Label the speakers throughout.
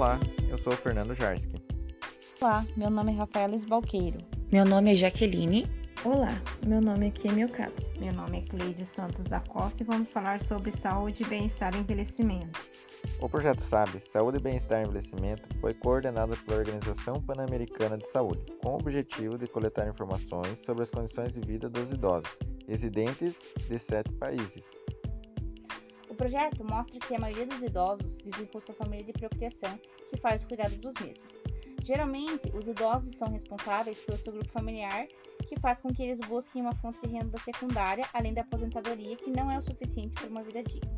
Speaker 1: Olá, eu sou o Fernando Jarski.
Speaker 2: Olá, meu nome é Rafaela Esbalqueiro.
Speaker 3: Meu nome é Jaqueline.
Speaker 4: Olá, meu nome é Kemi.
Speaker 5: Meu nome é Cleide Santos da Costa e vamos falar sobre saúde, bem-estar e envelhecimento.
Speaker 1: O projeto SAB, Saúde, Bem-Estar e Envelhecimento, foi coordenado pela Organização Pan-Americana de Saúde, com o objetivo de coletar informações sobre as condições de vida dos idosos, residentes de sete países.
Speaker 2: O projeto mostra que a maioria dos idosos vive com sua família de procriação, que faz o cuidado dos mesmos. Geralmente, os idosos são responsáveis pelo seu grupo familiar, que faz com que eles busquem uma fonte de renda secundária, além da aposentadoria, que não é o suficiente para uma vida digna.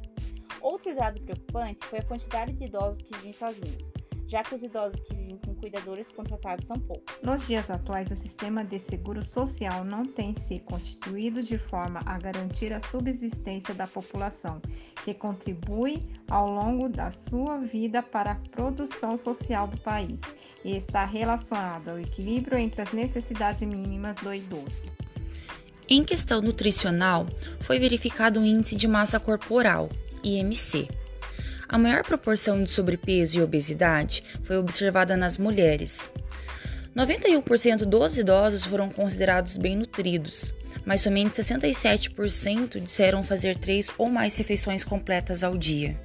Speaker 2: Outro dado preocupante foi a quantidade de idosos que vivem sozinhos, já que os idosos que vivem com cuidadores contratados são poucos.
Speaker 5: Nos dias atuais, o sistema de seguro social não tem se constituído de forma a garantir a subsistência da população, que contribui ao longo da sua vida para a produção social do país e está relacionado ao equilíbrio entre as necessidades mínimas do idoso.
Speaker 3: Em questão nutricional, foi verificado um índice de massa corporal, IMC a maior proporção de sobrepeso e obesidade foi observada nas mulheres. 91% dos idosos foram considerados bem nutridos, mas somente 67% disseram fazer três ou mais refeições completas ao dia.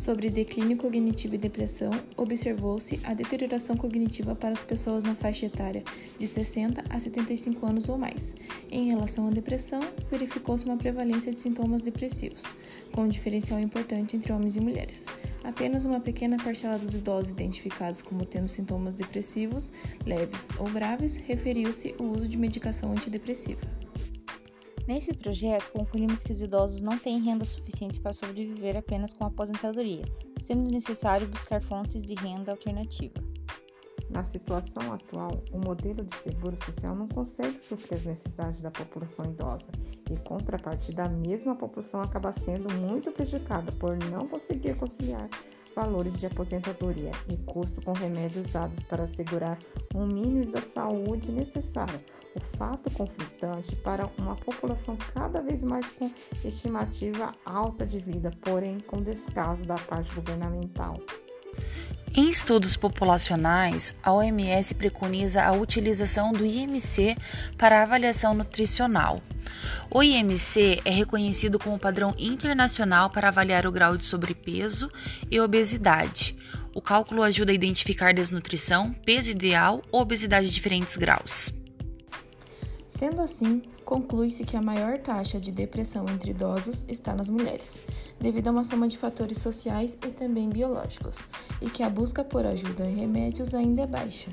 Speaker 4: Sobre declínio cognitivo e depressão, observou-se a deterioração cognitiva para as pessoas na faixa etária de 60 a 75 anos ou mais. Em relação à depressão, verificou-se uma prevalência de sintomas depressivos, com um diferencial importante entre homens e mulheres. Apenas uma pequena parcela dos idosos identificados como tendo sintomas depressivos, leves ou graves, referiu-se ao uso de medicação antidepressiva.
Speaker 2: Nesse projeto, concluímos que os idosos não têm renda suficiente para sobreviver apenas com a aposentadoria, sendo necessário buscar fontes de renda alternativa.
Speaker 5: Na situação atual, o modelo de seguro social não consegue suprir as necessidades da população idosa e, contrapartida, a mesma população acaba sendo muito prejudicada por não conseguir conciliar valores de aposentadoria e custo com remédios usados para assegurar um mínimo da saúde necessária. O fato conflitante para uma população cada vez mais com estimativa alta de vida, porém com descaso da parte governamental.
Speaker 3: Em estudos populacionais, a OMS preconiza a utilização do IMC para avaliação nutricional. O IMC é reconhecido como padrão internacional para avaliar o grau de sobrepeso e obesidade. O cálculo ajuda a identificar desnutrição, peso ideal ou obesidade de diferentes graus.
Speaker 4: Sendo assim, conclui-se que a maior taxa de depressão entre idosos está nas mulheres, devido a uma soma de fatores sociais e também biológicos, e que a busca por ajuda e remédios ainda é baixa.